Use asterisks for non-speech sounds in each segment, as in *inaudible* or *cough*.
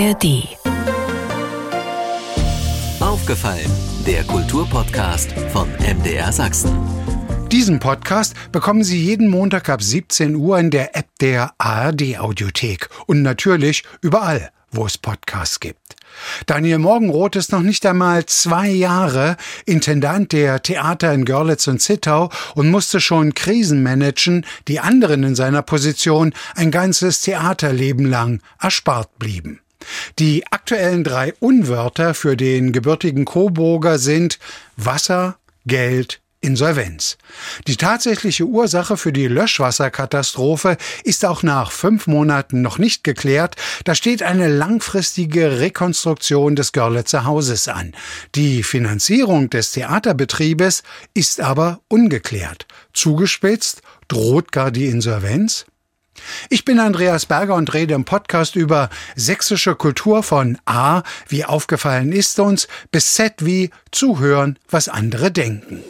ARD. Aufgefallen, der Kulturpodcast von MDR Sachsen. Diesen Podcast bekommen Sie jeden Montag ab 17 Uhr in der App der ARD Audiothek und natürlich überall, wo es Podcasts gibt. Daniel Morgenroth ist noch nicht einmal zwei Jahre Intendant der Theater in Görlitz und Zittau und musste schon Krisen managen, die anderen in seiner Position ein ganzes Theaterleben lang erspart blieben. Die aktuellen drei Unwörter für den gebürtigen Coburger sind Wasser, Geld, Insolvenz. Die tatsächliche Ursache für die Löschwasserkatastrophe ist auch nach fünf Monaten noch nicht geklärt. Da steht eine langfristige Rekonstruktion des Görlitzer Hauses an. Die Finanzierung des Theaterbetriebes ist aber ungeklärt. Zugespitzt droht gar die Insolvenz? Ich bin Andreas Berger und rede im Podcast über sächsische Kultur von A, wie aufgefallen ist uns, bis Z wie zuhören, was andere denken.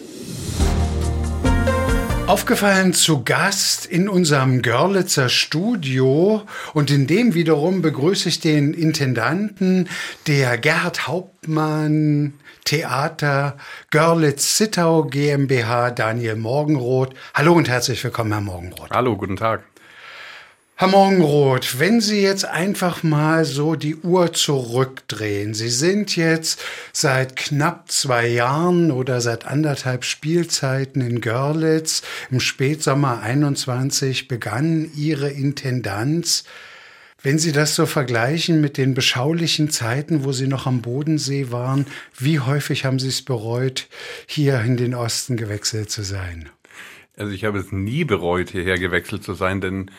Aufgefallen zu Gast in unserem Görlitzer Studio und in dem wiederum begrüße ich den Intendanten der Gerhard Hauptmann Theater Görlitz-Zittau GmbH, Daniel Morgenroth. Hallo und herzlich willkommen, Herr Morgenroth. Hallo, guten Tag. Herr Morgenroth, wenn Sie jetzt einfach mal so die Uhr zurückdrehen, Sie sind jetzt seit knapp zwei Jahren oder seit anderthalb Spielzeiten in Görlitz. Im Spätsommer 21 begann Ihre Intendanz. Wenn Sie das so vergleichen mit den beschaulichen Zeiten, wo Sie noch am Bodensee waren, wie häufig haben Sie es bereut, hier in den Osten gewechselt zu sein? Also ich habe es nie bereut, hierher gewechselt zu sein, denn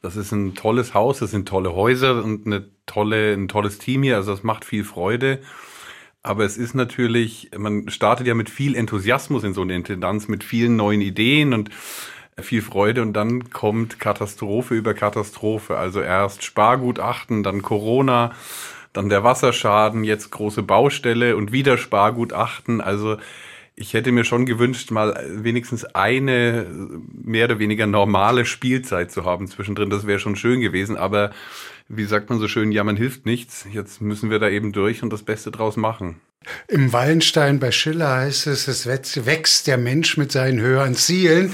das ist ein tolles Haus, das sind tolle Häuser und eine tolle, ein tolles Team hier. Also das macht viel Freude. Aber es ist natürlich, man startet ja mit viel Enthusiasmus in so eine Intendanz, mit vielen neuen Ideen und viel Freude und dann kommt Katastrophe über Katastrophe. Also erst Spargutachten, dann Corona, dann der Wasserschaden, jetzt große Baustelle und wieder Spargutachten. Also ich hätte mir schon gewünscht, mal wenigstens eine mehr oder weniger normale Spielzeit zu haben zwischendrin. Das wäre schon schön gewesen. Aber wie sagt man so schön, ja, man hilft nichts. Jetzt müssen wir da eben durch und das Beste draus machen. Im Wallenstein bei Schiller heißt es, es wächst der Mensch mit seinen höheren Zielen.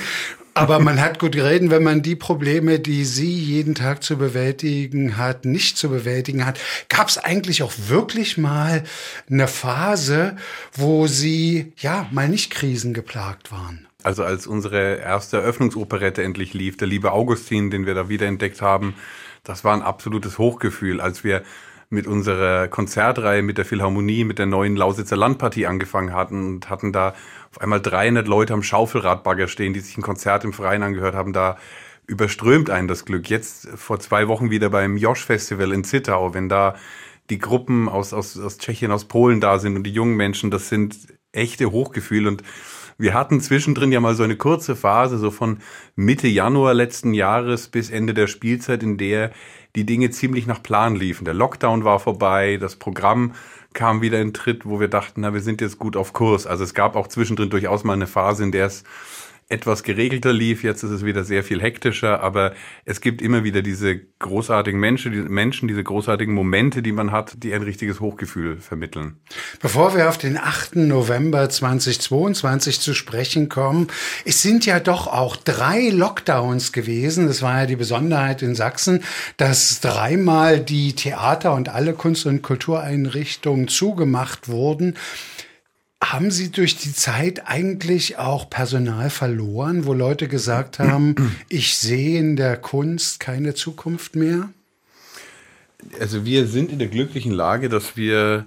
Aber man hat gut reden, wenn man die Probleme, die sie jeden Tag zu bewältigen hat, nicht zu bewältigen hat. Gab es eigentlich auch wirklich mal eine Phase, wo sie ja mal nicht krisengeplagt waren? Also als unsere erste Eröffnungsoperette endlich lief, der liebe Augustin, den wir da wiederentdeckt haben, das war ein absolutes Hochgefühl, als wir mit unserer Konzertreihe, mit der Philharmonie, mit der neuen Lausitzer Landpartie angefangen hatten und hatten da auf einmal 300 Leute am Schaufelradbagger stehen, die sich ein Konzert im Freien angehört haben. Da überströmt einen das Glück. Jetzt vor zwei Wochen wieder beim Josh Festival in Zittau, wenn da die Gruppen aus, aus, aus Tschechien, aus Polen da sind und die jungen Menschen, das sind echte Hochgefühle und wir hatten zwischendrin ja mal so eine kurze Phase, so von Mitte Januar letzten Jahres bis Ende der Spielzeit, in der die Dinge ziemlich nach Plan liefen. Der Lockdown war vorbei, das Programm kam wieder in Tritt, wo wir dachten, na, wir sind jetzt gut auf Kurs. Also es gab auch zwischendrin durchaus mal eine Phase, in der es etwas geregelter lief. Jetzt ist es wieder sehr viel hektischer, aber es gibt immer wieder diese großartigen Menschen, diese Menschen, diese großartigen Momente, die man hat, die ein richtiges Hochgefühl vermitteln. Bevor wir auf den 8. November 2022 zu sprechen kommen, es sind ja doch auch drei Lockdowns gewesen. Das war ja die Besonderheit in Sachsen, dass dreimal die Theater und alle Kunst- und Kultureinrichtungen zugemacht wurden. Haben Sie durch die Zeit eigentlich auch Personal verloren, wo Leute gesagt haben, *clears throat* ich sehe in der Kunst keine Zukunft mehr? Also wir sind in der glücklichen Lage, dass wir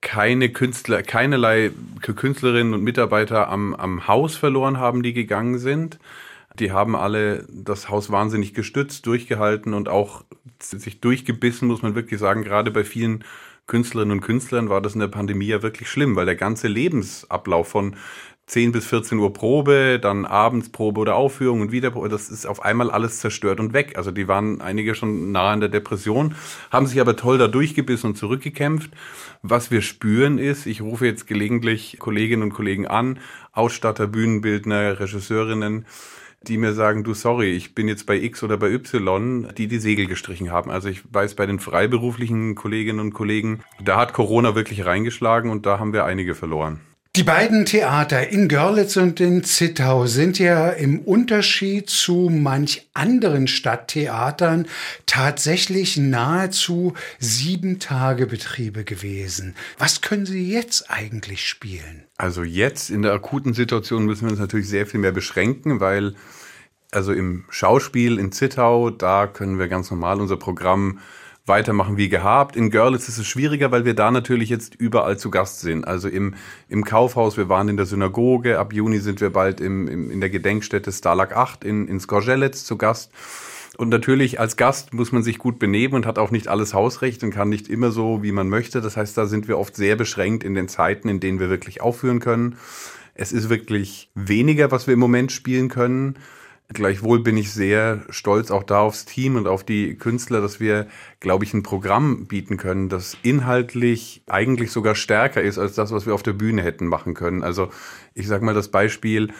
keine Künstler, keinerlei Künstlerinnen und Mitarbeiter am, am Haus verloren haben, die gegangen sind. Die haben alle das Haus wahnsinnig gestützt, durchgehalten und auch sich durchgebissen, muss man wirklich sagen, gerade bei vielen Künstlerinnen und Künstlern war das in der Pandemie ja wirklich schlimm, weil der ganze Lebensablauf von 10 bis 14 Uhr Probe, dann abends Probe oder Aufführung und wieder Probe, das ist auf einmal alles zerstört und weg. Also die waren einige schon nah an der Depression, haben sich aber toll da durchgebissen und zurückgekämpft. Was wir spüren ist, ich rufe jetzt gelegentlich Kolleginnen und Kollegen an, Ausstatter, Bühnenbildner, Regisseurinnen, die mir sagen, du sorry, ich bin jetzt bei X oder bei Y, die die Segel gestrichen haben. Also ich weiß bei den freiberuflichen Kolleginnen und Kollegen, da hat Corona wirklich reingeschlagen und da haben wir einige verloren. Die beiden Theater in Görlitz und in Zittau sind ja im Unterschied zu manch anderen Stadttheatern tatsächlich nahezu sieben Tage Betriebe gewesen. Was können Sie jetzt eigentlich spielen? Also jetzt in der akuten Situation müssen wir uns natürlich sehr viel mehr beschränken, weil also im Schauspiel in Zittau, da können wir ganz normal unser Programm weitermachen wie gehabt. In Görlitz ist es schwieriger, weil wir da natürlich jetzt überall zu Gast sind. Also im, im Kaufhaus, wir waren in der Synagoge, ab Juni sind wir bald im, im, in der Gedenkstätte Stalag 8 in, in Skorzelec zu Gast. Und natürlich als Gast muss man sich gut benehmen und hat auch nicht alles Hausrecht und kann nicht immer so, wie man möchte. Das heißt, da sind wir oft sehr beschränkt in den Zeiten, in denen wir wirklich aufführen können. Es ist wirklich weniger, was wir im Moment spielen können. Gleichwohl bin ich sehr stolz auch da aufs Team und auf die Künstler, dass wir, glaube ich, ein Programm bieten können, das inhaltlich eigentlich sogar stärker ist als das, was wir auf der Bühne hätten machen können. Also ich sage mal das Beispiel,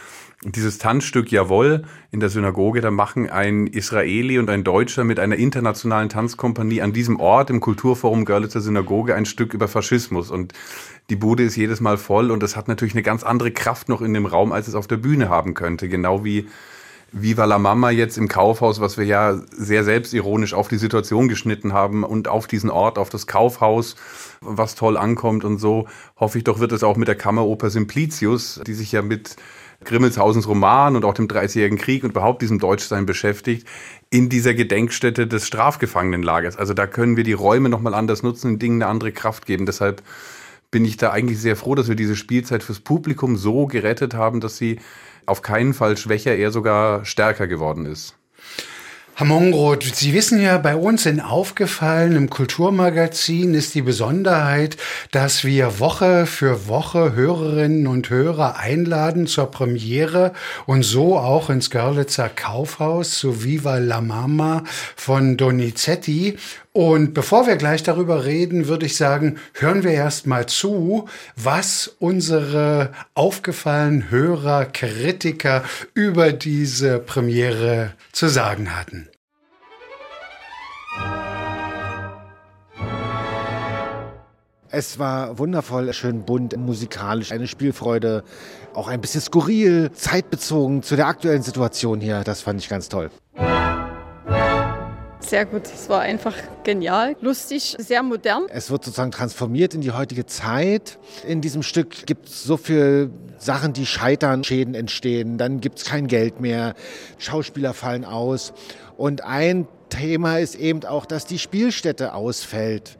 dieses Tanzstück Jawohl in der Synagoge, da machen ein Israeli und ein Deutscher mit einer internationalen Tanzkompanie an diesem Ort im Kulturforum Görlitzer Synagoge ein Stück über Faschismus. Und die Bude ist jedes Mal voll und das hat natürlich eine ganz andere Kraft noch in dem Raum, als es auf der Bühne haben könnte. Genau wie Viva la Mama jetzt im Kaufhaus, was wir ja sehr selbstironisch auf die Situation geschnitten haben und auf diesen Ort, auf das Kaufhaus, was toll ankommt und so, hoffe ich doch, wird es auch mit der Kammeroper Simplicius, die sich ja mit Grimmelshausens Roman und auch dem Dreißigjährigen Krieg und überhaupt diesem Deutschsein beschäftigt, in dieser Gedenkstätte des Strafgefangenenlagers. Also da können wir die Räume nochmal anders nutzen und Dingen eine andere Kraft geben. Deshalb bin ich da eigentlich sehr froh, dass wir diese Spielzeit fürs Publikum so gerettet haben, dass sie auf keinen Fall schwächer, eher sogar stärker geworden ist. Herr Mongroth, Sie wissen ja, bei uns in Aufgefallen im Kulturmagazin ist die Besonderheit, dass wir Woche für Woche Hörerinnen und Hörer einladen zur Premiere und so auch ins Görlitzer Kaufhaus zu Viva la Mama von Donizetti. Und bevor wir gleich darüber reden, würde ich sagen, hören wir erst mal zu, was unsere aufgefallenen Hörer, Kritiker über diese Premiere zu sagen hatten. Es war wundervoll, schön bunt, musikalisch, eine Spielfreude, auch ein bisschen skurril, zeitbezogen zu der aktuellen Situation hier. Das fand ich ganz toll. Sehr gut. Es war einfach genial, lustig, sehr modern. Es wird sozusagen transformiert in die heutige Zeit. In diesem Stück gibt es so viele Sachen, die scheitern, Schäden entstehen, dann gibt es kein Geld mehr, Schauspieler fallen aus. Und ein Thema ist eben auch, dass die Spielstätte ausfällt.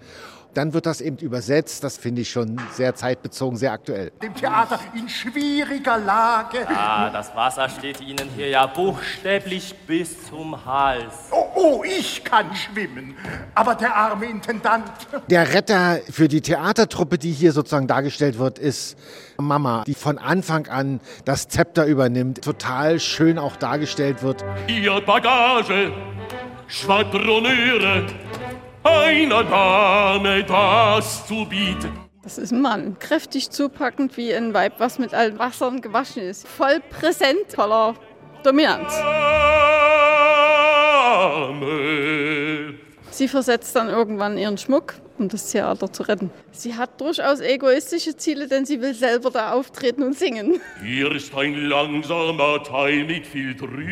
Dann wird das eben übersetzt. Das finde ich schon sehr zeitbezogen, sehr aktuell. Dem Theater in schwieriger Lage. Ah, das Wasser steht Ihnen hier ja buchstäblich bis zum Hals. Oh, oh, ich kann schwimmen. Aber der arme Intendant. Der Retter für die Theatertruppe, die hier sozusagen dargestellt wird, ist Mama, die von Anfang an das Zepter übernimmt. Total schön auch dargestellt wird. Ihr Bagage, Schwadroniere einer Dame das zu bieten. Das ist ein Mann, kräftig zupackend wie ein Weib, was mit allen Wassern gewaschen ist. Voll präsent, voller Dominanz. Sie versetzt dann irgendwann ihren Schmuck, um das Theater zu retten. Sie hat durchaus egoistische Ziele, denn sie will selber da auftreten und singen. Hier ist ein langsamer Teil mit viel Trüger.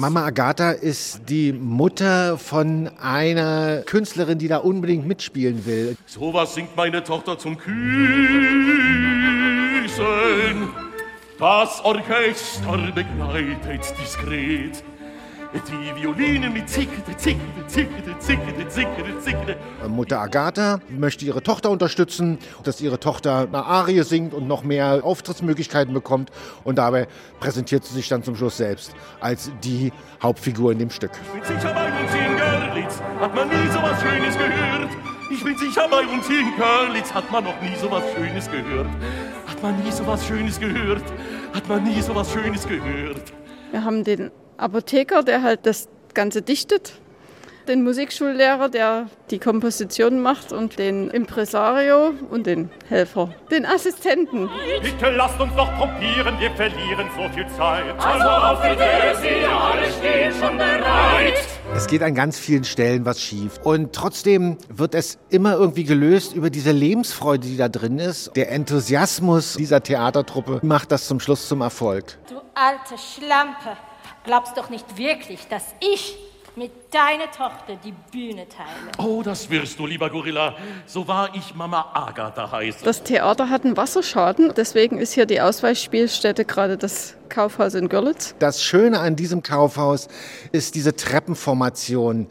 Mama Agatha ist die Mutter von einer Künstlerin, die da unbedingt mitspielen will. So was singt meine Tochter zum Küssen. Das Orchester begleitet diskret. Die Violine mit zickete, zickete, zickete, zickete, zickete, zickete. Mutter Agatha möchte ihre Tochter unterstützen, dass ihre Tochter eine Arie singt und noch mehr Auftrittsmöglichkeiten bekommt. Und dabei präsentiert sie sich dann zum Schluss selbst als die Hauptfigur in dem Stück. Ich bin sicher, bei uns in Görlitz hat man nie so was Schönes gehört. Ich bin sicher, bei uns in Görlitz hat man noch nie so was Schönes gehört. Hat man nie so was Schönes gehört. Hat man nie so was Schönes gehört. Wir haben den Apotheker, der halt das Ganze dichtet. den Musikschullehrer, der die Komposition macht und den Impresario und den Helfer, den Assistenten. Bitte lasst uns doch probieren, wir verlieren so viel Zeit. Also auf die Sie alle stehen schon bereit. Es geht an ganz vielen Stellen was schief. Und trotzdem wird es immer irgendwie gelöst über diese Lebensfreude, die da drin ist. Der Enthusiasmus dieser Theatertruppe macht das zum Schluss zum Erfolg. Du alte Schlampe, glaubst doch nicht wirklich, dass ich mit deiner Tochter die Bühne teile. Oh, das wirst du, lieber Gorilla. So wahr ich Mama Agatha heiße. Das Theater hat einen Wasserschaden, deswegen ist hier die Ausweichspielstätte gerade das Kaufhaus in Görlitz. Das Schöne an diesem Kaufhaus ist diese Treppenformation.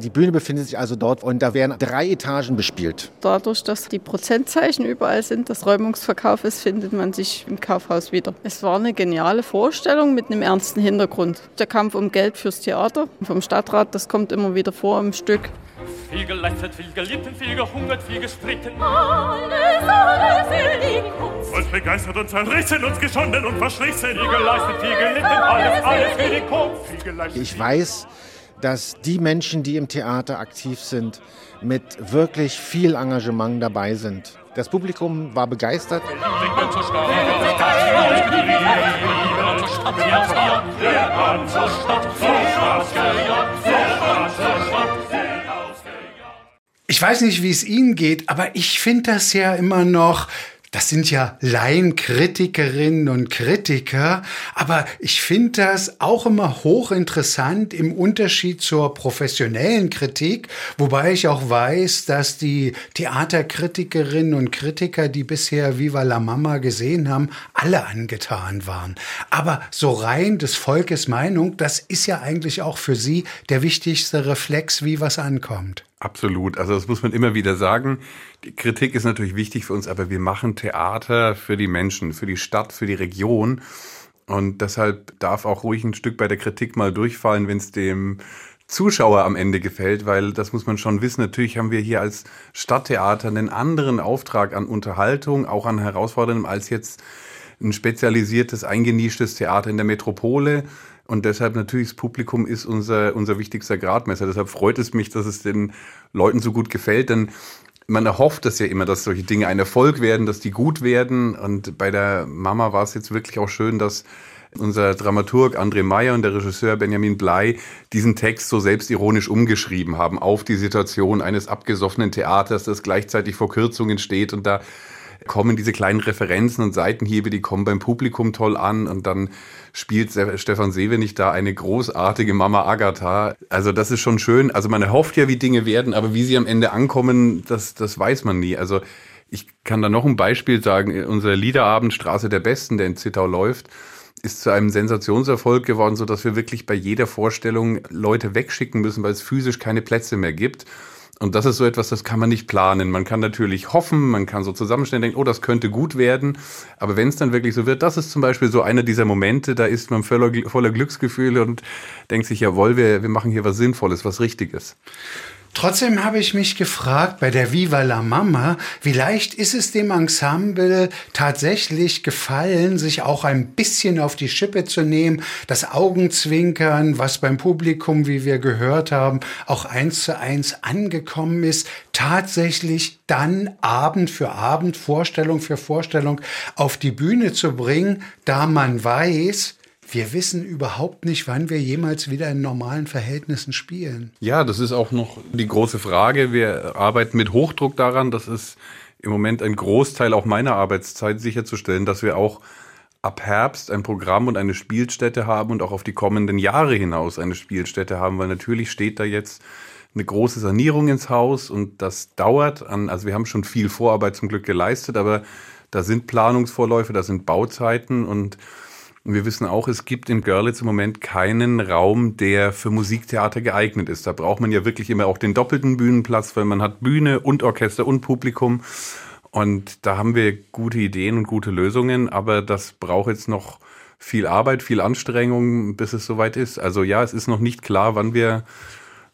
Die Bühne befindet sich also dort und da werden drei Etagen bespielt. Dadurch, dass die Prozentzeichen überall sind, dass Räumungsverkauf ist, findet man sich im Kaufhaus wieder. Es war eine geniale Vorstellung mit einem ernsten Hintergrund. Der Kampf um Geld fürs Theater vom Stadtrat, das kommt immer wieder vor im Stück. Viel geleistet, viel gelitten, viel gehungert, viel gestritten. Alles, alles in den Kopf. Uns begeistert und zerrissen, uns geschonden und verschlissen. Viel geleistet, viel gelitten, alles, alles für. Viel geleistet, Ich weiß, dass die Menschen, die im Theater aktiv sind, mit wirklich viel Engagement dabei sind. Das Publikum war begeistert. Ich weiß nicht, wie es Ihnen geht, aber ich finde das ja immer noch das sind ja Laienkritikerinnen und Kritiker, aber ich finde das auch immer hochinteressant im Unterschied zur professionellen Kritik, wobei ich auch weiß, dass die Theaterkritikerinnen und Kritiker, die bisher Viva la Mama gesehen haben, alle angetan waren. Aber so rein des Volkes Meinung, das ist ja eigentlich auch für Sie der wichtigste Reflex, wie was ankommt. Absolut. Also das muss man immer wieder sagen. Die Kritik ist natürlich wichtig für uns, aber wir machen Theater für die Menschen, für die Stadt, für die Region. Und deshalb darf auch ruhig ein Stück bei der Kritik mal durchfallen, wenn es dem Zuschauer am Ende gefällt, weil das muss man schon wissen. Natürlich haben wir hier als Stadttheater einen anderen Auftrag an Unterhaltung, auch an Herausforderungen als jetzt ein spezialisiertes, eingenischtes Theater in der Metropole. Und deshalb natürlich das Publikum ist unser, unser wichtigster Gradmesser. Deshalb freut es mich, dass es den Leuten so gut gefällt, denn man erhofft das ja immer, dass solche Dinge ein Erfolg werden, dass die gut werden. Und bei der Mama war es jetzt wirklich auch schön, dass unser Dramaturg André Meyer und der Regisseur Benjamin Blei diesen Text so selbstironisch umgeschrieben haben auf die Situation eines abgesoffenen Theaters, das gleichzeitig vor Kürzungen steht und da kommen diese kleinen Referenzen und Seitenhiebe, die kommen beim Publikum toll an und dann spielt Stefan Sevenig da eine großartige Mama Agatha. Also das ist schon schön. Also man erhofft ja, wie Dinge werden, aber wie sie am Ende ankommen, das, das weiß man nie. Also ich kann da noch ein Beispiel sagen. Unser Liederabend Straße der Besten, der in Zittau läuft, ist zu einem Sensationserfolg geworden, so dass wir wirklich bei jeder Vorstellung Leute wegschicken müssen, weil es physisch keine Plätze mehr gibt. Und das ist so etwas, das kann man nicht planen. Man kann natürlich hoffen, man kann so zusammenstellen, denken, oh, das könnte gut werden. Aber wenn es dann wirklich so wird, das ist zum Beispiel so einer dieser Momente, da ist man voller, voller Glücksgefühle und denkt sich, jawohl, wir, wir machen hier was Sinnvolles, was Richtiges. Trotzdem habe ich mich gefragt bei der Viva la Mama, wie leicht ist es dem Ensemble tatsächlich gefallen, sich auch ein bisschen auf die Schippe zu nehmen, das Augenzwinkern, was beim Publikum, wie wir gehört haben, auch eins zu eins angekommen ist, tatsächlich dann Abend für Abend, Vorstellung für Vorstellung auf die Bühne zu bringen, da man weiß, wir wissen überhaupt nicht, wann wir jemals wieder in normalen Verhältnissen spielen. Ja, das ist auch noch die große Frage. Wir arbeiten mit Hochdruck daran. Das ist im Moment ein Großteil auch meiner Arbeitszeit sicherzustellen, dass wir auch ab Herbst ein Programm und eine Spielstätte haben und auch auf die kommenden Jahre hinaus eine Spielstätte haben, weil natürlich steht da jetzt eine große Sanierung ins Haus und das dauert an, also wir haben schon viel Vorarbeit zum Glück geleistet, aber da sind Planungsvorläufe, da sind Bauzeiten und und wir wissen auch, es gibt in Görlitz im Moment keinen Raum, der für Musiktheater geeignet ist. Da braucht man ja wirklich immer auch den doppelten Bühnenplatz, weil man hat Bühne und Orchester und Publikum. Und da haben wir gute Ideen und gute Lösungen, aber das braucht jetzt noch viel Arbeit, viel Anstrengung, bis es soweit ist. Also ja, es ist noch nicht klar, wann wir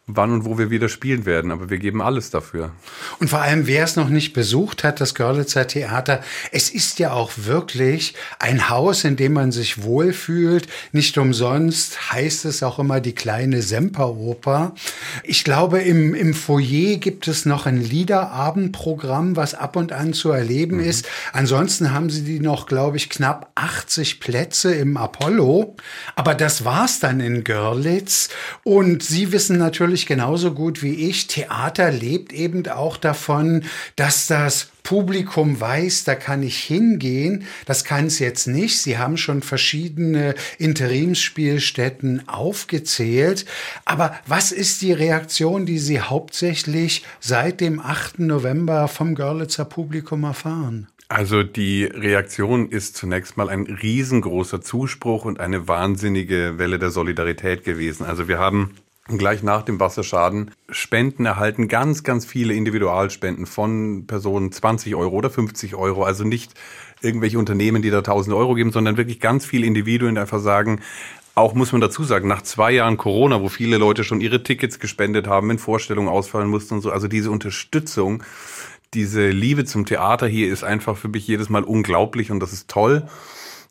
wann und wo wir wieder spielen werden. Aber wir geben alles dafür. Und vor allem, wer es noch nicht besucht hat, das Görlitzer Theater, es ist ja auch wirklich ein Haus, in dem man sich wohlfühlt. Nicht umsonst heißt es auch immer die kleine Semperoper. Ich glaube, im, im Foyer gibt es noch ein Liederabendprogramm, was ab und an zu erleben mhm. ist. Ansonsten haben sie die noch, glaube ich, knapp 80 Plätze im Apollo. Aber das war's dann in Görlitz. Und Sie wissen natürlich, natürlich genauso gut wie ich, Theater lebt eben auch davon, dass das Publikum weiß, da kann ich hingehen. Das kann es jetzt nicht. Sie haben schon verschiedene Interimsspielstätten aufgezählt. Aber was ist die Reaktion, die Sie hauptsächlich seit dem 8. November vom Görlitzer Publikum erfahren? Also die Reaktion ist zunächst mal ein riesengroßer Zuspruch und eine wahnsinnige Welle der Solidarität gewesen. Also wir haben gleich nach dem Wasserschaden Spenden erhalten, ganz, ganz viele Individualspenden von Personen 20 Euro oder 50 Euro. Also nicht irgendwelche Unternehmen, die da 1000 Euro geben, sondern wirklich ganz viele Individuen, die einfach sagen, auch muss man dazu sagen, nach zwei Jahren Corona, wo viele Leute schon ihre Tickets gespendet haben, wenn Vorstellungen ausfallen mussten und so, also diese Unterstützung, diese Liebe zum Theater hier ist einfach für mich jedes Mal unglaublich und das ist toll.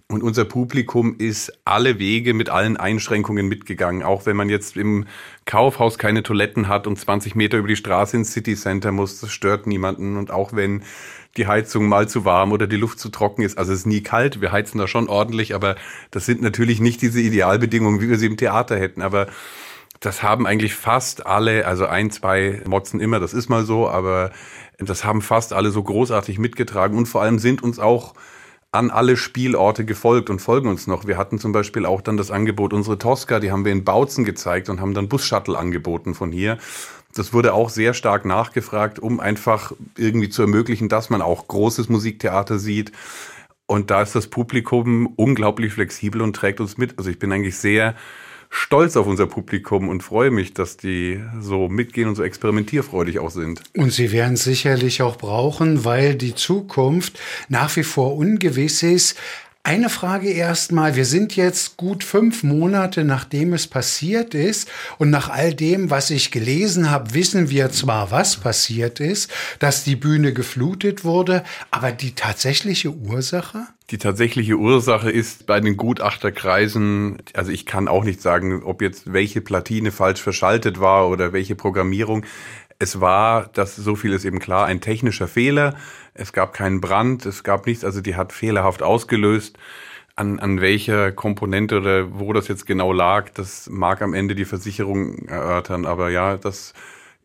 Und unser Publikum ist alle Wege mit allen Einschränkungen mitgegangen. Auch wenn man jetzt im Kaufhaus keine Toiletten hat und 20 Meter über die Straße ins City Center muss, das stört niemanden. Und auch wenn die Heizung mal zu warm oder die Luft zu trocken ist, also es ist nie kalt, wir heizen da schon ordentlich, aber das sind natürlich nicht diese Idealbedingungen, wie wir sie im Theater hätten. Aber das haben eigentlich fast alle, also ein, zwei motzen immer, das ist mal so, aber das haben fast alle so großartig mitgetragen und vor allem sind uns auch an alle Spielorte gefolgt und folgen uns noch. Wir hatten zum Beispiel auch dann das Angebot, unsere Tosca, die haben wir in Bautzen gezeigt und haben dann Bus-Shuttle angeboten von hier. Das wurde auch sehr stark nachgefragt, um einfach irgendwie zu ermöglichen, dass man auch großes Musiktheater sieht. Und da ist das Publikum unglaublich flexibel und trägt uns mit. Also ich bin eigentlich sehr stolz auf unser Publikum und freue mich, dass die so mitgehen und so experimentierfreudig auch sind. Und sie werden sicherlich auch brauchen, weil die Zukunft nach wie vor ungewiss ist. Eine Frage erstmal. Wir sind jetzt gut fünf Monate nachdem es passiert ist und nach all dem, was ich gelesen habe, wissen wir zwar, was passiert ist, dass die Bühne geflutet wurde, aber die tatsächliche Ursache? Die tatsächliche Ursache ist bei den Gutachterkreisen, also ich kann auch nicht sagen, ob jetzt welche Platine falsch verschaltet war oder welche Programmierung. Es war, das so viel ist eben klar, ein technischer Fehler. Es gab keinen Brand, es gab nichts, also die hat fehlerhaft ausgelöst. An, an welcher Komponente oder wo das jetzt genau lag, das mag am Ende die Versicherung erörtern, aber ja, das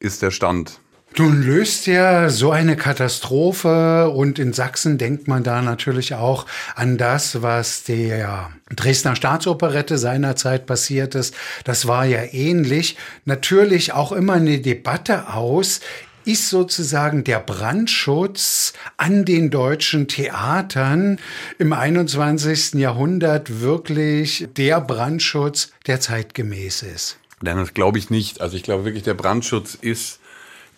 ist der Stand. Nun löst ja so eine Katastrophe und in Sachsen denkt man da natürlich auch an das, was der Dresdner Staatsoperette seinerzeit passiert ist. Das war ja ähnlich. Natürlich auch immer eine Debatte aus, ist sozusagen der Brandschutz an den deutschen Theatern im 21. Jahrhundert wirklich der Brandschutz, der zeitgemäß ist? Nein, das glaube ich nicht. Also ich glaube wirklich, der Brandschutz ist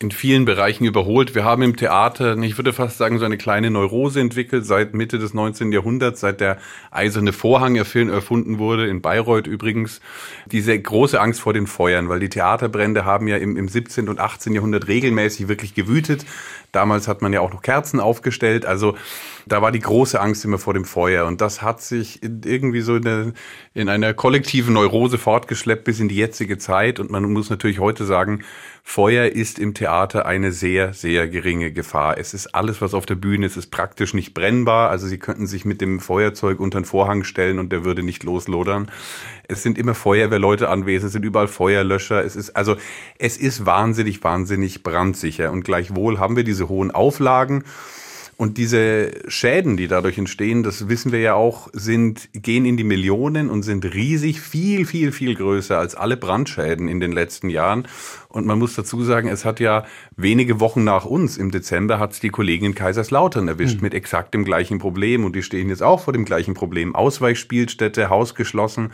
in vielen Bereichen überholt. Wir haben im Theater, ich würde fast sagen, so eine kleine Neurose entwickelt seit Mitte des 19. Jahrhunderts, seit der eiserne Vorhang erfunden wurde, in Bayreuth übrigens. Diese große Angst vor den Feuern, weil die Theaterbrände haben ja im, im 17. und 18. Jahrhundert regelmäßig wirklich gewütet. Damals hat man ja auch noch Kerzen aufgestellt. Also da war die große Angst immer vor dem Feuer. Und das hat sich irgendwie so in, der, in einer kollektiven Neurose fortgeschleppt bis in die jetzige Zeit. Und man muss natürlich heute sagen, Feuer ist im Theater eine sehr, sehr geringe Gefahr. Es ist alles, was auf der Bühne ist, ist praktisch nicht brennbar. Also Sie könnten sich mit dem Feuerzeug unter den Vorhang stellen und der würde nicht loslodern. Es sind immer Feuerwehrleute anwesend, es sind überall Feuerlöscher. Es ist, also, es ist wahnsinnig, wahnsinnig brandsicher. Und gleichwohl haben wir diese hohen Auflagen. Und diese Schäden, die dadurch entstehen, das wissen wir ja auch, sind, gehen in die Millionen und sind riesig, viel, viel, viel größer als alle Brandschäden in den letzten Jahren. Und man muss dazu sagen, es hat ja wenige Wochen nach uns, im Dezember, hat es die Kollegen in Kaiserslautern erwischt mhm. mit exakt dem gleichen Problem. Und die stehen jetzt auch vor dem gleichen Problem. Ausweichspielstätte, Haus geschlossen.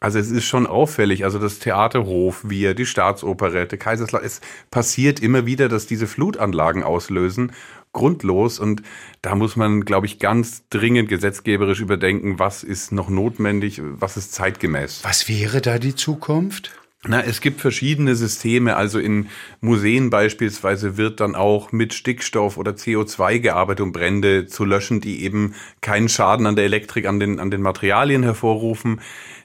Also es ist schon auffällig, also das Theaterhof, wir, die Staatsoperette, Kaiserslautern, es passiert immer wieder, dass diese Flutanlagen auslösen grundlos. Und da muss man, glaube ich, ganz dringend gesetzgeberisch überdenken, was ist noch notwendig, was ist zeitgemäß. Was wäre da die Zukunft? Na, es gibt verschiedene Systeme. Also in Museen beispielsweise wird dann auch mit Stickstoff oder CO2 gearbeitet, um Brände zu löschen, die eben keinen Schaden an der Elektrik, an den, an den Materialien hervorrufen.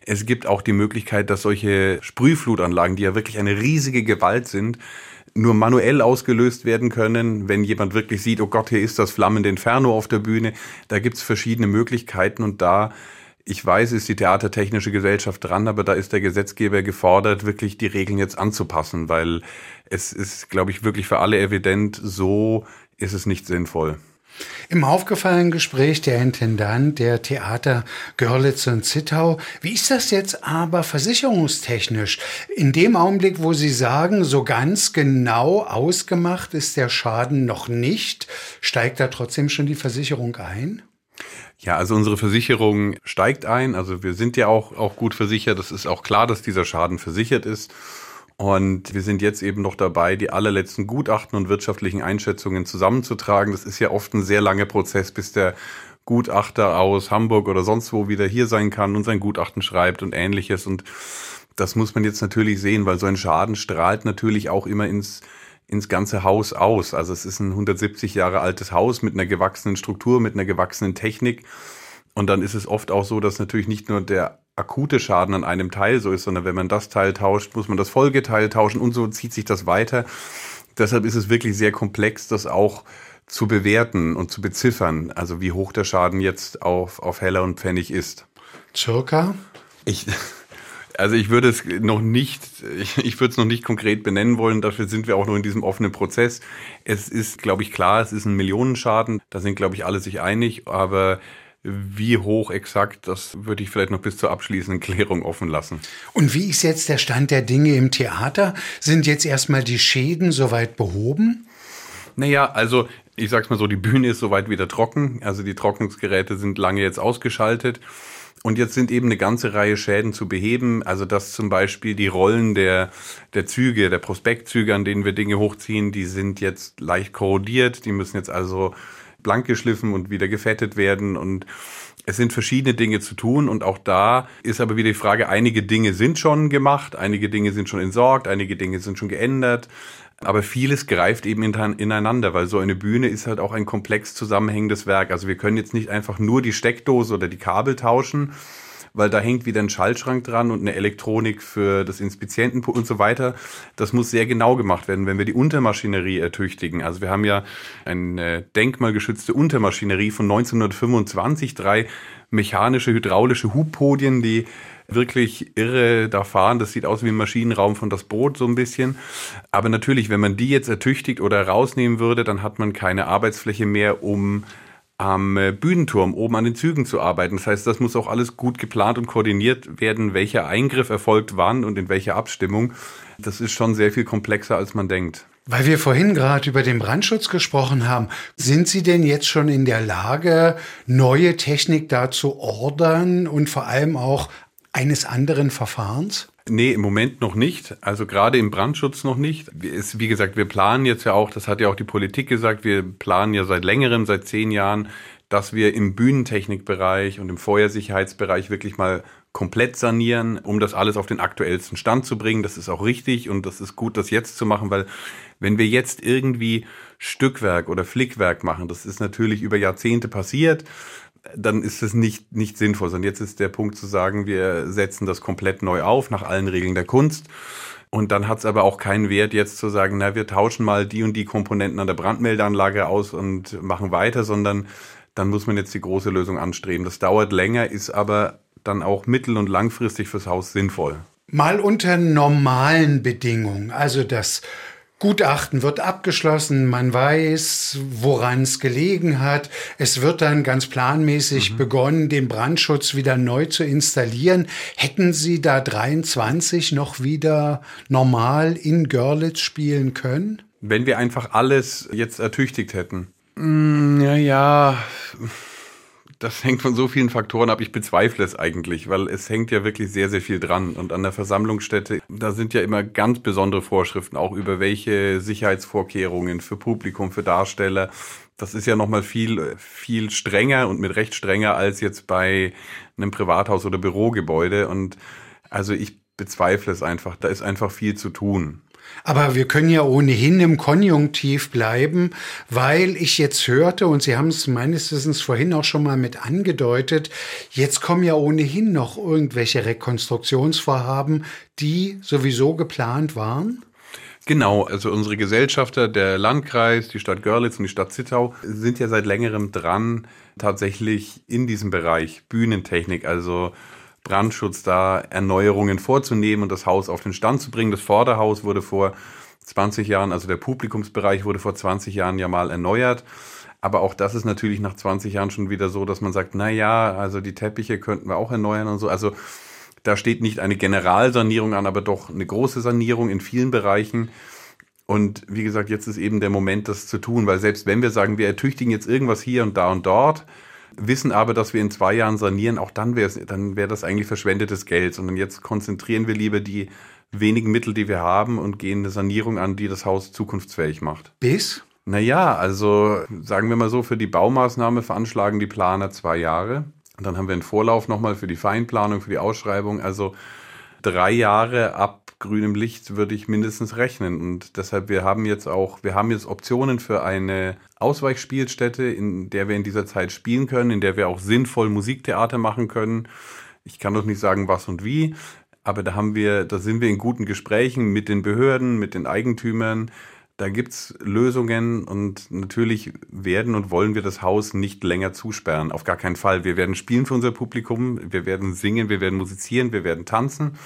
Es gibt auch die Möglichkeit, dass solche Sprühflutanlagen, die ja wirklich eine riesige Gewalt sind, nur manuell ausgelöst werden können, wenn jemand wirklich sieht, oh Gott, hier ist das flammende Inferno auf der Bühne. Da gibt's verschiedene Möglichkeiten und da ich weiß, ist die Theatertechnische Gesellschaft dran, aber da ist der Gesetzgeber gefordert, wirklich die Regeln jetzt anzupassen, weil es ist, glaube ich, wirklich für alle evident, so ist es nicht sinnvoll. Im aufgefallenen Gespräch der Intendant der Theater Görlitz und Zittau. Wie ist das jetzt aber versicherungstechnisch? In dem Augenblick, wo Sie sagen, so ganz genau ausgemacht ist der Schaden noch nicht, steigt da trotzdem schon die Versicherung ein? Ja, also unsere Versicherung steigt ein. Also wir sind ja auch, auch gut versichert. Es ist auch klar, dass dieser Schaden versichert ist. Und wir sind jetzt eben noch dabei, die allerletzten Gutachten und wirtschaftlichen Einschätzungen zusammenzutragen. Das ist ja oft ein sehr langer Prozess, bis der Gutachter aus Hamburg oder sonst wo wieder hier sein kann und sein Gutachten schreibt und ähnliches. Und das muss man jetzt natürlich sehen, weil so ein Schaden strahlt natürlich auch immer ins ins ganze Haus aus. Also es ist ein 170 Jahre altes Haus mit einer gewachsenen Struktur, mit einer gewachsenen Technik. Und dann ist es oft auch so, dass natürlich nicht nur der akute Schaden an einem Teil so ist, sondern wenn man das Teil tauscht, muss man das Folgeteil tauschen und so zieht sich das weiter. Deshalb ist es wirklich sehr komplex, das auch zu bewerten und zu beziffern, also wie hoch der Schaden jetzt auf, auf Heller und Pfennig ist. Circa? Ich, also ich würde es noch nicht, ich, ich würde es noch nicht konkret benennen wollen, dafür sind wir auch noch in diesem offenen Prozess. Es ist, glaube ich, klar, es ist ein Millionenschaden, da sind, glaube ich, alle sich einig, aber wie hoch exakt, das würde ich vielleicht noch bis zur abschließenden Klärung offen lassen. Und wie ist jetzt der Stand der Dinge im Theater? Sind jetzt erstmal die Schäden soweit behoben? Naja, also ich sag's mal so, die Bühne ist soweit wieder trocken. Also die Trocknungsgeräte sind lange jetzt ausgeschaltet. Und jetzt sind eben eine ganze Reihe Schäden zu beheben. Also dass zum Beispiel die Rollen der, der Züge, der Prospektzüge, an denen wir Dinge hochziehen, die sind jetzt leicht korrodiert. Die müssen jetzt also blank geschliffen und wieder gefettet werden. Und es sind verschiedene Dinge zu tun. Und auch da ist aber wieder die Frage, einige Dinge sind schon gemacht, einige Dinge sind schon entsorgt, einige Dinge sind schon geändert. Aber vieles greift eben ineinander, weil so eine Bühne ist halt auch ein komplex zusammenhängendes Werk. Also wir können jetzt nicht einfach nur die Steckdose oder die Kabel tauschen, weil da hängt wieder ein Schaltschrank dran und eine Elektronik für das Inspizienten und so weiter. Das muss sehr genau gemacht werden, wenn wir die Untermaschinerie ertüchtigen. Also wir haben ja eine denkmalgeschützte Untermaschinerie von 1925, drei mechanische, hydraulische Hubpodien, die wirklich irre da fahren. Das sieht aus wie ein Maschinenraum von das Boot so ein bisschen. Aber natürlich, wenn man die jetzt ertüchtigt oder rausnehmen würde, dann hat man keine Arbeitsfläche mehr, um am Bühnenturm oben an den Zügen zu arbeiten. Das heißt, das muss auch alles gut geplant und koordiniert werden, welcher Eingriff erfolgt wann und in welcher Abstimmung. Das ist schon sehr viel komplexer, als man denkt. Weil wir vorhin gerade über den Brandschutz gesprochen haben, sind Sie denn jetzt schon in der Lage, neue Technik da zu ordern und vor allem auch eines anderen Verfahrens? Nee, im Moment noch nicht. Also gerade im Brandschutz noch nicht. Es, wie gesagt, wir planen jetzt ja auch, das hat ja auch die Politik gesagt, wir planen ja seit längerem, seit zehn Jahren, dass wir im Bühnentechnikbereich und im Feuersicherheitsbereich wirklich mal komplett sanieren, um das alles auf den aktuellsten Stand zu bringen. Das ist auch richtig und das ist gut, das jetzt zu machen, weil wenn wir jetzt irgendwie Stückwerk oder Flickwerk machen, das ist natürlich über Jahrzehnte passiert, dann ist es nicht, nicht sinnvoll. Und jetzt ist der Punkt zu sagen, wir setzen das komplett neu auf, nach allen Regeln der Kunst. Und dann hat es aber auch keinen Wert, jetzt zu sagen, na, wir tauschen mal die und die Komponenten an der Brandmeldeanlage aus und machen weiter, sondern dann muss man jetzt die große Lösung anstreben. Das dauert länger, ist aber dann auch mittel- und langfristig fürs Haus sinnvoll. Mal unter normalen Bedingungen, also das Gutachten wird abgeschlossen, man weiß, woran es gelegen hat. Es wird dann ganz planmäßig mhm. begonnen, den Brandschutz wieder neu zu installieren. Hätten Sie da 23 noch wieder normal in Görlitz spielen können? Wenn wir einfach alles jetzt ertüchtigt hätten. Mm, ja, ja das hängt von so vielen Faktoren ab. Ich bezweifle es eigentlich, weil es hängt ja wirklich sehr, sehr viel dran. Und an der Versammlungsstätte, da sind ja immer ganz besondere Vorschriften, auch über welche Sicherheitsvorkehrungen für Publikum, für Darsteller. Das ist ja nochmal viel, viel strenger und mit Recht strenger als jetzt bei einem Privathaus oder Bürogebäude. Und also ich bezweifle es einfach. Da ist einfach viel zu tun. Aber wir können ja ohnehin im Konjunktiv bleiben, weil ich jetzt hörte, und Sie haben es meines Wissens vorhin auch schon mal mit angedeutet, jetzt kommen ja ohnehin noch irgendwelche Rekonstruktionsvorhaben, die sowieso geplant waren. Genau, also unsere Gesellschafter, der Landkreis, die Stadt Görlitz und die Stadt Zittau sind ja seit längerem dran, tatsächlich in diesem Bereich Bühnentechnik, also Brandschutz da Erneuerungen vorzunehmen und das Haus auf den Stand zu bringen. Das Vorderhaus wurde vor 20 Jahren, also der Publikumsbereich wurde vor 20 Jahren ja mal erneuert. Aber auch das ist natürlich nach 20 Jahren schon wieder so, dass man sagt, na ja, also die Teppiche könnten wir auch erneuern und so. Also da steht nicht eine Generalsanierung an, aber doch eine große Sanierung in vielen Bereichen. Und wie gesagt, jetzt ist eben der Moment, das zu tun, weil selbst wenn wir sagen, wir ertüchtigen jetzt irgendwas hier und da und dort, wissen aber, dass wir in zwei Jahren sanieren, auch dann wäre dann wäre das eigentlich verschwendetes Geld, sondern jetzt konzentrieren wir lieber die wenigen Mittel, die wir haben und gehen eine Sanierung an, die das Haus zukunftsfähig macht. Bis? Naja, also sagen wir mal so, für die Baumaßnahme veranschlagen die Planer zwei Jahre. Und dann haben wir einen Vorlauf nochmal für die Feinplanung, für die Ausschreibung. Also drei Jahre ab grünem Licht würde ich mindestens rechnen. Und deshalb, wir haben jetzt auch, wir haben jetzt Optionen für eine Ausweichspielstätte, in der wir in dieser Zeit spielen können, in der wir auch sinnvoll Musiktheater machen können. Ich kann doch nicht sagen, was und wie, aber da haben wir, da sind wir in guten Gesprächen mit den Behörden, mit den Eigentümern. Da gibt's Lösungen und natürlich werden und wollen wir das Haus nicht länger zusperren. Auf gar keinen Fall. Wir werden spielen für unser Publikum, wir werden singen, wir werden musizieren, wir werden tanzen.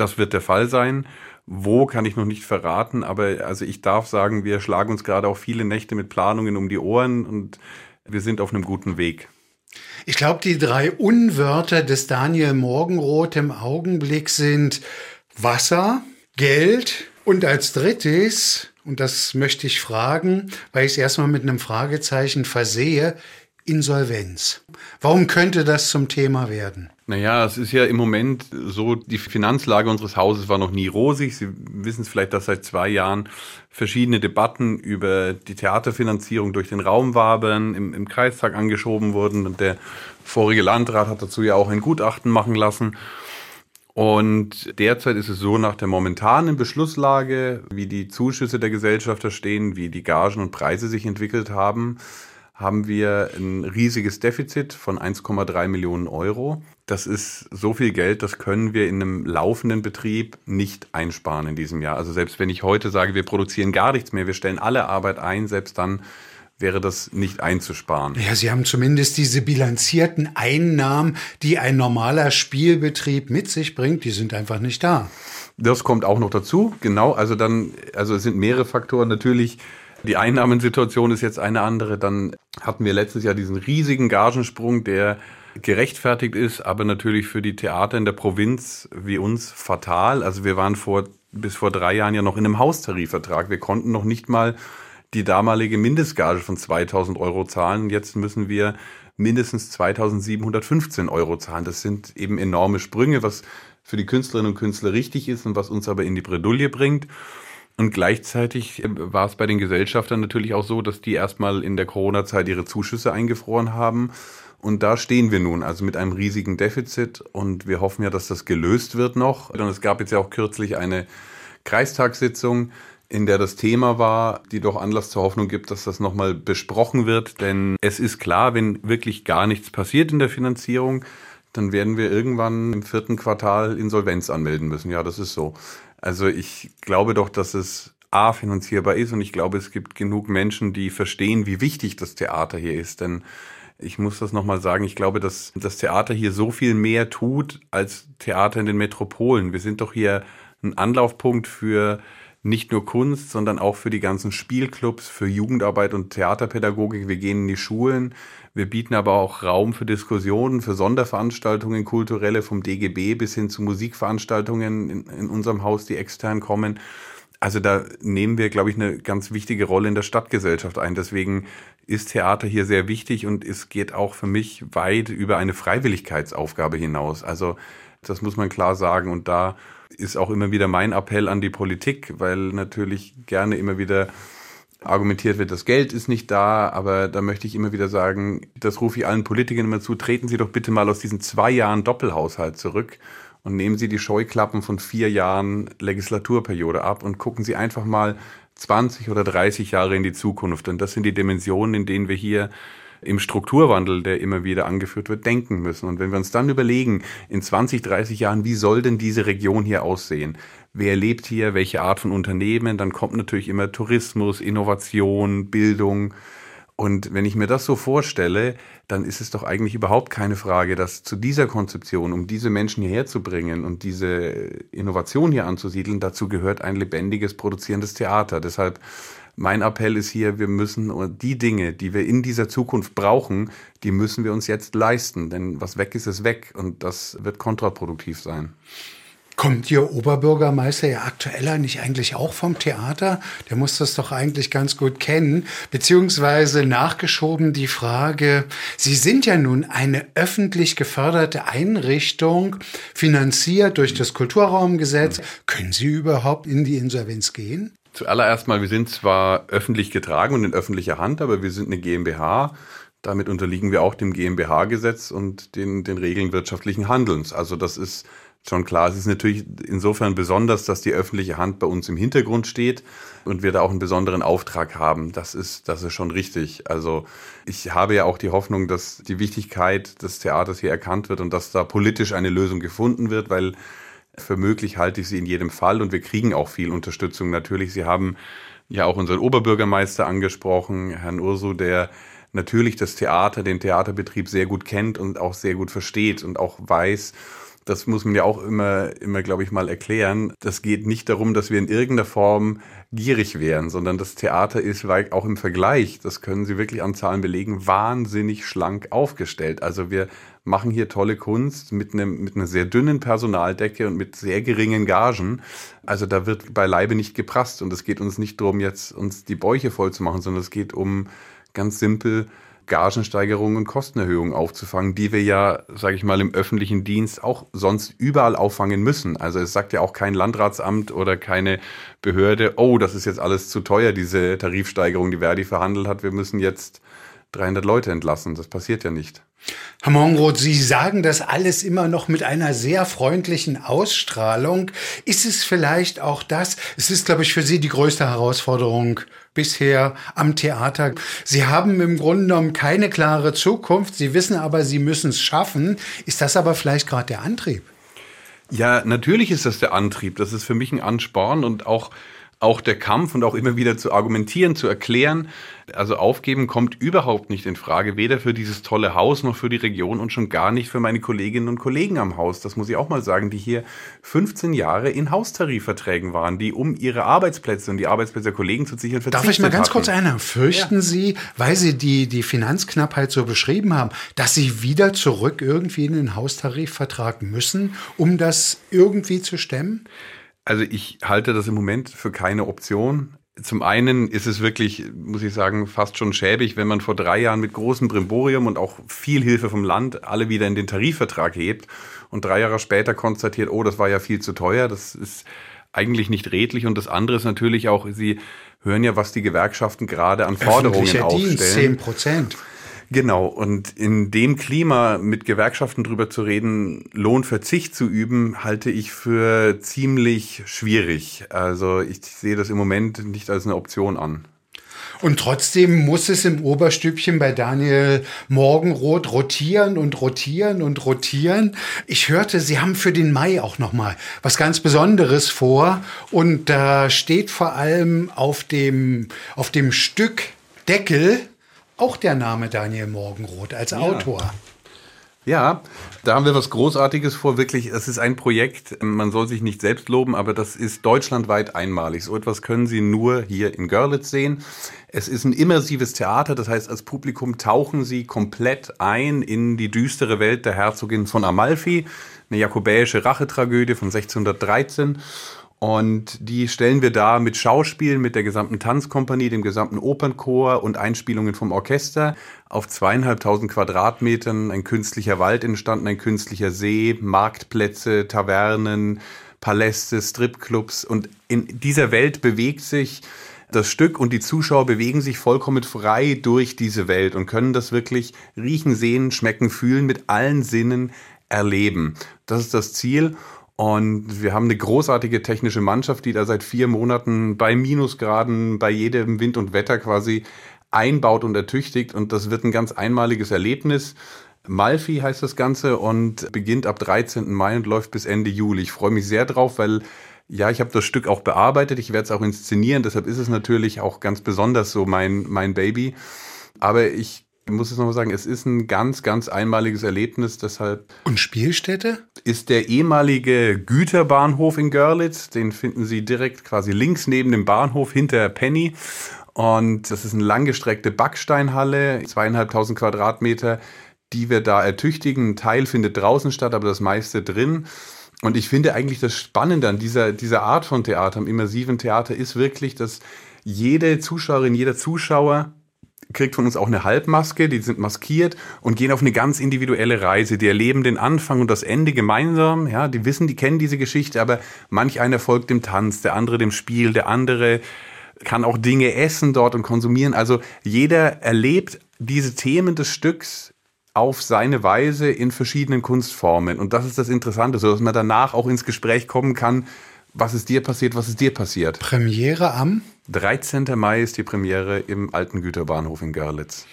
Das wird der Fall sein. Wo kann ich noch nicht verraten, aber also ich darf sagen, wir schlagen uns gerade auch viele Nächte mit Planungen um die Ohren und wir sind auf einem guten Weg. Ich glaube, die drei Unwörter des Daniel Morgenroth im Augenblick sind Wasser, Geld und als drittes, und das möchte ich fragen, weil ich es erstmal mit einem Fragezeichen versehe, Insolvenz. Warum könnte das zum Thema werden? Naja, es ist ja im Moment so, die Finanzlage unseres Hauses war noch nie rosig. Sie wissen es vielleicht, dass seit zwei Jahren verschiedene Debatten über die Theaterfinanzierung durch den Raum wabern, im, im Kreistag angeschoben wurden. Und der vorige Landrat hat dazu ja auch ein Gutachten machen lassen. Und derzeit ist es so, nach der momentanen Beschlusslage, wie die Zuschüsse der Gesellschafter stehen, wie die Gagen und Preise sich entwickelt haben, haben wir ein riesiges Defizit von 1,3 Millionen Euro. Das ist so viel Geld, das können wir in einem laufenden Betrieb nicht einsparen in diesem Jahr. Also selbst wenn ich heute sage, wir produzieren gar nichts mehr, wir stellen alle Arbeit ein, selbst dann wäre das nicht einzusparen. Ja, Sie haben zumindest diese bilanzierten Einnahmen, die ein normaler Spielbetrieb mit sich bringt, die sind einfach nicht da. Das kommt auch noch dazu, genau. Also dann, also es sind mehrere Faktoren. Natürlich die Einnahmensituation ist jetzt eine andere. Dann hatten wir letztes Jahr diesen riesigen Gagensprung, der gerechtfertigt ist, aber natürlich für die Theater in der Provinz wie uns fatal. Also wir waren vor, bis vor drei Jahren ja noch in einem Haustarifvertrag. Wir konnten noch nicht mal die damalige Mindestgage von 2000 Euro zahlen. Jetzt müssen wir mindestens 2715 Euro zahlen. Das sind eben enorme Sprünge, was für die Künstlerinnen und Künstler richtig ist und was uns aber in die Bredouille bringt. Und gleichzeitig äh, war es bei den Gesellschaftern natürlich auch so, dass die erstmal in der Corona-Zeit ihre Zuschüsse eingefroren haben. Und da stehen wir nun, also mit einem riesigen Defizit. Und wir hoffen ja, dass das gelöst wird noch. Und es gab jetzt ja auch kürzlich eine Kreistagssitzung, in der das Thema war, die doch Anlass zur Hoffnung gibt, dass das nochmal besprochen wird. Denn es ist klar, wenn wirklich gar nichts passiert in der Finanzierung, dann werden wir irgendwann im vierten Quartal Insolvenz anmelden müssen. Ja, das ist so. Also ich glaube doch, dass es A finanzierbar ist und ich glaube, es gibt genug Menschen, die verstehen, wie wichtig das Theater hier ist. Denn ich muss das nochmal sagen, ich glaube, dass das Theater hier so viel mehr tut als Theater in den Metropolen. Wir sind doch hier ein Anlaufpunkt für nicht nur Kunst, sondern auch für die ganzen Spielclubs, für Jugendarbeit und Theaterpädagogik. Wir gehen in die Schulen. Wir bieten aber auch Raum für Diskussionen, für Sonderveranstaltungen, kulturelle vom DGB bis hin zu Musikveranstaltungen in, in unserem Haus, die extern kommen. Also da nehmen wir, glaube ich, eine ganz wichtige Rolle in der Stadtgesellschaft ein. Deswegen ist Theater hier sehr wichtig und es geht auch für mich weit über eine Freiwilligkeitsaufgabe hinaus. Also das muss man klar sagen. Und da ist auch immer wieder mein Appell an die Politik, weil natürlich gerne immer wieder argumentiert wird, das Geld ist nicht da, aber da möchte ich immer wieder sagen, das rufe ich allen Politikern immer zu, treten Sie doch bitte mal aus diesen zwei Jahren Doppelhaushalt zurück und nehmen Sie die Scheuklappen von vier Jahren Legislaturperiode ab und gucken Sie einfach mal 20 oder 30 Jahre in die Zukunft. Und das sind die Dimensionen, in denen wir hier im Strukturwandel, der immer wieder angeführt wird, denken müssen. Und wenn wir uns dann überlegen, in 20, 30 Jahren, wie soll denn diese Region hier aussehen? Wer lebt hier? Welche Art von Unternehmen? Dann kommt natürlich immer Tourismus, Innovation, Bildung. Und wenn ich mir das so vorstelle, dann ist es doch eigentlich überhaupt keine Frage, dass zu dieser Konzeption, um diese Menschen hierher zu bringen und diese Innovation hier anzusiedeln, dazu gehört ein lebendiges, produzierendes Theater. Deshalb mein Appell ist hier, wir müssen die Dinge, die wir in dieser Zukunft brauchen, die müssen wir uns jetzt leisten. Denn was weg ist, ist weg. Und das wird kontraproduktiv sein. Kommt Ihr Oberbürgermeister, ja aktueller, nicht eigentlich auch vom Theater? Der muss das doch eigentlich ganz gut kennen. Beziehungsweise nachgeschoben die Frage, Sie sind ja nun eine öffentlich geförderte Einrichtung, finanziert durch das Kulturraumgesetz. Können Sie überhaupt in die Insolvenz gehen? Zuallererst mal, wir sind zwar öffentlich getragen und in öffentlicher Hand, aber wir sind eine GmbH. Damit unterliegen wir auch dem GmbH-Gesetz und den, den Regeln wirtschaftlichen Handelns. Also das ist schon klar. Es ist natürlich insofern besonders, dass die öffentliche Hand bei uns im Hintergrund steht und wir da auch einen besonderen Auftrag haben. Das ist, das ist schon richtig. Also ich habe ja auch die Hoffnung, dass die Wichtigkeit des Theaters hier erkannt wird und dass da politisch eine Lösung gefunden wird, weil für möglich halte ich sie in jedem Fall und wir kriegen auch viel Unterstützung. Natürlich, Sie haben ja auch unseren Oberbürgermeister angesprochen, Herrn Ursu, der natürlich das Theater, den Theaterbetrieb sehr gut kennt und auch sehr gut versteht und auch weiß, das muss man ja auch immer, immer, glaube ich, mal erklären. Das geht nicht darum, dass wir in irgendeiner Form gierig wären, sondern das Theater ist auch im Vergleich, das können Sie wirklich an Zahlen belegen, wahnsinnig schlank aufgestellt. Also wir machen hier tolle Kunst mit, einem, mit einer sehr dünnen Personaldecke und mit sehr geringen Gagen. Also da wird beileibe nicht geprasst und es geht uns nicht darum, jetzt uns die Bäuche voll zu machen, sondern es geht um ganz simpel Gagensteigerungen und Kostenerhöhungen aufzufangen, die wir ja, sage ich mal, im öffentlichen Dienst auch sonst überall auffangen müssen. Also es sagt ja auch kein Landratsamt oder keine Behörde, oh, das ist jetzt alles zu teuer, diese Tarifsteigerung, die Verdi verhandelt hat, wir müssen jetzt 300 Leute entlassen. Das passiert ja nicht. Herr Monroth, Sie sagen das alles immer noch mit einer sehr freundlichen Ausstrahlung. Ist es vielleicht auch das? Es ist, glaube ich, für Sie die größte Herausforderung bisher am Theater. Sie haben im Grunde genommen keine klare Zukunft. Sie wissen aber, Sie müssen es schaffen. Ist das aber vielleicht gerade der Antrieb? Ja, natürlich ist das der Antrieb. Das ist für mich ein Ansporn und auch auch der Kampf und auch immer wieder zu argumentieren, zu erklären. Also aufgeben kommt überhaupt nicht in Frage, weder für dieses tolle Haus noch für die Region und schon gar nicht für meine Kolleginnen und Kollegen am Haus. Das muss ich auch mal sagen, die hier 15 Jahre in Haustarifverträgen waren, die um ihre Arbeitsplätze und die Arbeitsplätze der Kollegen zu sichern verzichtet Darf ich mal ganz hatten. kurz einhaken? Fürchten ja. Sie, weil Sie die, die Finanzknappheit so beschrieben haben, dass Sie wieder zurück irgendwie in den Haustarifvertrag müssen, um das irgendwie zu stemmen? Also ich halte das im Moment für keine Option. Zum einen ist es wirklich, muss ich sagen, fast schon schäbig, wenn man vor drei Jahren mit großem Brimborium und auch viel Hilfe vom Land alle wieder in den Tarifvertrag hebt und drei Jahre später konstatiert, oh, das war ja viel zu teuer. Das ist eigentlich nicht redlich. Und das andere ist natürlich auch, Sie hören ja, was die Gewerkschaften gerade an Forderungen aufstellen. Dienst, 10 Prozent. Genau, und in dem Klima mit Gewerkschaften drüber zu reden, Lohnverzicht zu üben, halte ich für ziemlich schwierig. Also ich sehe das im Moment nicht als eine Option an. Und trotzdem muss es im Oberstübchen bei Daniel Morgenroth rotieren und rotieren und rotieren. Ich hörte, Sie haben für den Mai auch noch mal was ganz Besonderes vor und da steht vor allem auf dem auf dem Stück Deckel auch der Name Daniel Morgenroth als ja. Autor. Ja, da haben wir was Großartiges vor. Wirklich, es ist ein Projekt. Man soll sich nicht selbst loben, aber das ist deutschlandweit einmalig. So etwas können Sie nur hier in Görlitz sehen. Es ist ein immersives Theater. Das heißt, als Publikum tauchen Sie komplett ein in die düstere Welt der Herzogin von Amalfi. Eine jakobäische Rachetragödie von 1613. Und die stellen wir da mit Schauspielen, mit der gesamten Tanzkompanie, dem gesamten Opernchor und Einspielungen vom Orchester auf zweieinhalbtausend Quadratmetern, ein künstlicher Wald entstanden, ein künstlicher See, Marktplätze, Tavernen, Paläste, Stripclubs. Und in dieser Welt bewegt sich das Stück und die Zuschauer bewegen sich vollkommen frei durch diese Welt und können das wirklich riechen, sehen, schmecken, fühlen mit allen Sinnen erleben. Das ist das Ziel. Und wir haben eine großartige technische Mannschaft, die da seit vier Monaten bei Minusgraden, bei jedem Wind und Wetter quasi einbaut und ertüchtigt. Und das wird ein ganz einmaliges Erlebnis. Malfi heißt das Ganze und beginnt ab 13. Mai und läuft bis Ende Juli. Ich freue mich sehr drauf, weil ja, ich habe das Stück auch bearbeitet. Ich werde es auch inszenieren. Deshalb ist es natürlich auch ganz besonders so mein, mein Baby. Aber ich muss es nochmal sagen, es ist ein ganz, ganz einmaliges Erlebnis. Deshalb. Und Spielstätte? Ist der ehemalige Güterbahnhof in Görlitz. Den finden Sie direkt quasi links neben dem Bahnhof hinter Penny. Und das ist eine langgestreckte Backsteinhalle, zweieinhalbtausend Quadratmeter, die wir da ertüchtigen. Ein Teil findet draußen statt, aber das meiste drin. Und ich finde eigentlich das Spannende an dieser, dieser Art von Theater, am immersiven Theater, ist wirklich, dass jede Zuschauerin, jeder Zuschauer kriegt von uns auch eine Halbmaske, die sind maskiert und gehen auf eine ganz individuelle Reise. Die erleben den Anfang und das Ende gemeinsam. Ja, die wissen, die kennen diese Geschichte, aber manch einer folgt dem Tanz, der andere dem Spiel, der andere kann auch Dinge essen dort und konsumieren. Also jeder erlebt diese Themen des Stücks auf seine Weise in verschiedenen Kunstformen. Und das ist das Interessante, so dass man danach auch ins Gespräch kommen kann, was ist dir passiert, was ist dir passiert. Premiere am 13. Mai ist die Premiere im alten Güterbahnhof in Görlitz.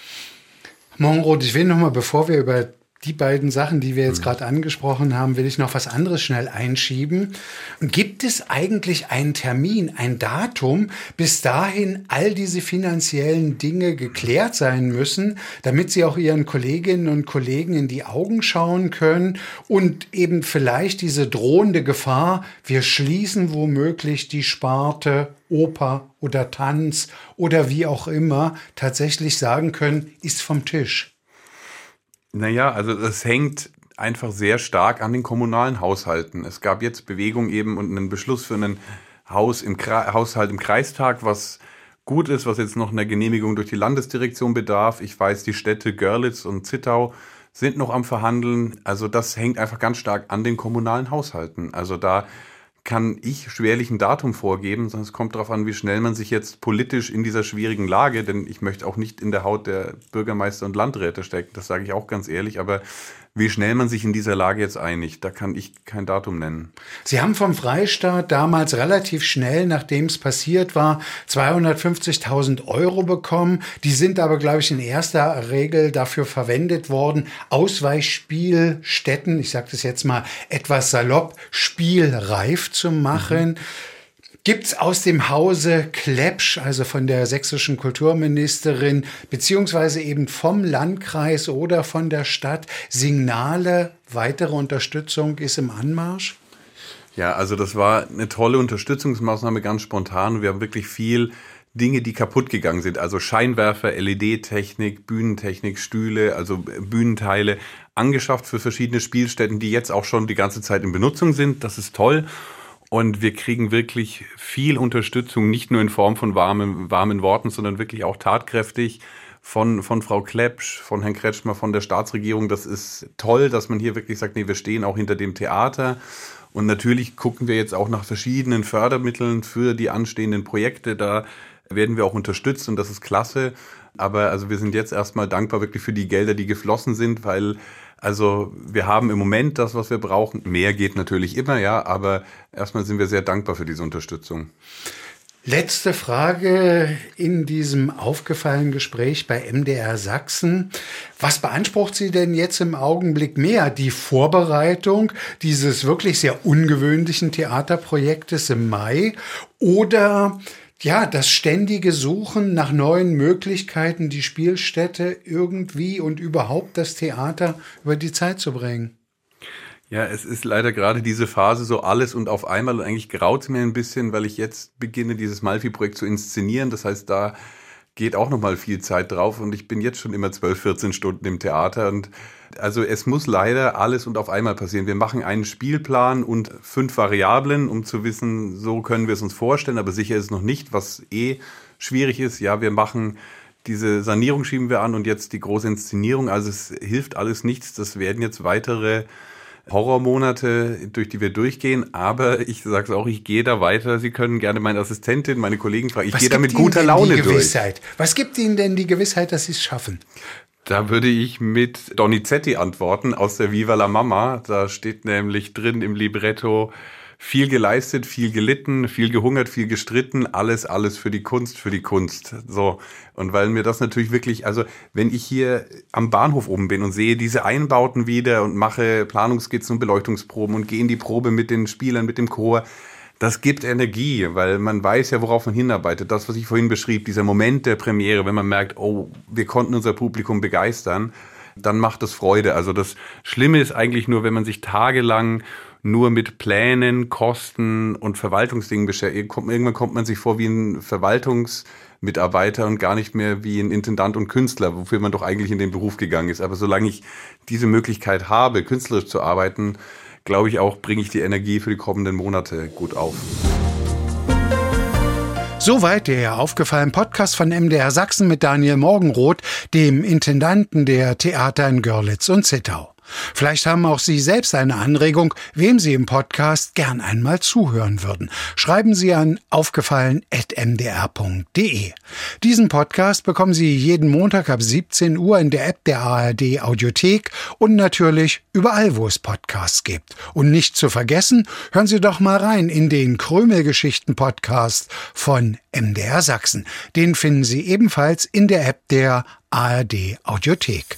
Monrod, ich will noch mal, bevor wir über die beiden Sachen, die wir jetzt mhm. gerade angesprochen haben, will ich noch was anderes schnell einschieben. Gibt es eigentlich einen Termin, ein Datum, bis dahin all diese finanziellen Dinge geklärt sein müssen, damit Sie auch Ihren Kolleginnen und Kollegen in die Augen schauen können und eben vielleicht diese drohende Gefahr, wir schließen womöglich die Sparte Oper oder Tanz oder wie auch immer, tatsächlich sagen können, ist vom Tisch? Naja, also es hängt einfach sehr stark an den kommunalen Haushalten. Es gab jetzt Bewegung eben und einen Beschluss für einen Haus im Haushalt im Kreistag, was gut ist, was jetzt noch einer Genehmigung durch die Landesdirektion bedarf. Ich weiß, die Städte Görlitz und Zittau sind noch am Verhandeln. Also das hängt einfach ganz stark an den kommunalen Haushalten. Also da kann ich schwerlich ein Datum vorgeben, sondern es kommt darauf an, wie schnell man sich jetzt politisch in dieser schwierigen Lage, denn ich möchte auch nicht in der Haut der Bürgermeister und Landräte stecken, das sage ich auch ganz ehrlich, aber wie schnell man sich in dieser Lage jetzt einigt, da kann ich kein Datum nennen. Sie haben vom Freistaat damals relativ schnell, nachdem es passiert war, 250.000 Euro bekommen. Die sind aber, glaube ich, in erster Regel dafür verwendet worden, Ausweichspielstätten, ich sage das jetzt mal etwas salopp, spielreif zu machen. Mhm gibt's aus dem Hause Klepsch, also von der sächsischen Kulturministerin, beziehungsweise eben vom Landkreis oder von der Stadt Signale, weitere Unterstützung ist im Anmarsch? Ja, also das war eine tolle Unterstützungsmaßnahme, ganz spontan. Wir haben wirklich viel Dinge, die kaputt gegangen sind. Also Scheinwerfer, LED-Technik, Bühnentechnik, Stühle, also Bühnenteile angeschafft für verschiedene Spielstätten, die jetzt auch schon die ganze Zeit in Benutzung sind. Das ist toll. Und wir kriegen wirklich viel Unterstützung, nicht nur in Form von warmen, warmen Worten, sondern wirklich auch tatkräftig von, von Frau Klepsch, von Herrn Kretschmer, von der Staatsregierung. Das ist toll, dass man hier wirklich sagt, nee, wir stehen auch hinter dem Theater. Und natürlich gucken wir jetzt auch nach verschiedenen Fördermitteln für die anstehenden Projekte. Da werden wir auch unterstützt und das ist klasse. Aber also wir sind jetzt erstmal dankbar wirklich für die Gelder, die geflossen sind, weil also wir haben im Moment das, was wir brauchen. Mehr geht natürlich immer, ja, aber erstmal sind wir sehr dankbar für diese Unterstützung. Letzte Frage in diesem aufgefallenen Gespräch bei MDR Sachsen. Was beansprucht Sie denn jetzt im Augenblick mehr? Die Vorbereitung dieses wirklich sehr ungewöhnlichen Theaterprojektes im Mai oder ja, das ständige Suchen nach neuen Möglichkeiten, die Spielstätte irgendwie und überhaupt das Theater über die Zeit zu bringen. Ja, es ist leider gerade diese Phase so alles und auf einmal und eigentlich graut es mir ein bisschen, weil ich jetzt beginne, dieses Malfi-Projekt zu inszenieren. Das heißt, da geht auch noch mal viel Zeit drauf und ich bin jetzt schon immer 12, 14 Stunden im Theater und also es muss leider alles und auf einmal passieren. Wir machen einen Spielplan und fünf Variablen, um zu wissen, so können wir es uns vorstellen, aber sicher ist es noch nicht, was eh schwierig ist. Ja, wir machen diese Sanierung schieben wir an und jetzt die große Inszenierung. Also es hilft alles nichts. Das werden jetzt weitere Horrormonate, durch die wir durchgehen, aber ich sage es auch, ich gehe da weiter. Sie können gerne meine Assistentin, meine Kollegen fragen. Ich gehe da mit guter Laune durch. Was gibt Ihnen denn die Gewissheit, dass Sie es schaffen? Da würde ich mit Donizetti antworten aus der Viva la Mama. Da steht nämlich drin im Libretto, viel geleistet, viel gelitten, viel gehungert, viel gestritten, alles, alles für die Kunst, für die Kunst. So. Und weil mir das natürlich wirklich, also wenn ich hier am Bahnhof oben bin und sehe diese Einbauten wieder und mache Planungsskizzen und Beleuchtungsproben und gehe in die Probe mit den Spielern, mit dem Chor, das gibt Energie, weil man weiß ja, worauf man hinarbeitet. Das, was ich vorhin beschrieb, dieser Moment der Premiere, wenn man merkt, oh, wir konnten unser Publikum begeistern, dann macht das Freude. Also das Schlimme ist eigentlich nur, wenn man sich tagelang nur mit Plänen, Kosten und Verwaltungsdingen beschäftigt. Irgendwann kommt man sich vor wie ein Verwaltungsmitarbeiter und gar nicht mehr wie ein Intendant und Künstler, wofür man doch eigentlich in den Beruf gegangen ist. Aber solange ich diese Möglichkeit habe, künstlerisch zu arbeiten, glaube ich auch, bringe ich die Energie für die kommenden Monate gut auf. Soweit der aufgefallene Podcast von MDR Sachsen mit Daniel Morgenroth, dem Intendanten der Theater in Görlitz und Zittau. Vielleicht haben auch Sie selbst eine Anregung, wem Sie im Podcast gern einmal zuhören würden. Schreiben Sie an aufgefallen.mdr.de. Diesen Podcast bekommen Sie jeden Montag ab 17 Uhr in der App der ARD Audiothek und natürlich überall, wo es Podcasts gibt. Und nicht zu vergessen, hören Sie doch mal rein in den Krümelgeschichten Podcast von MDR Sachsen. Den finden Sie ebenfalls in der App der ARD Audiothek.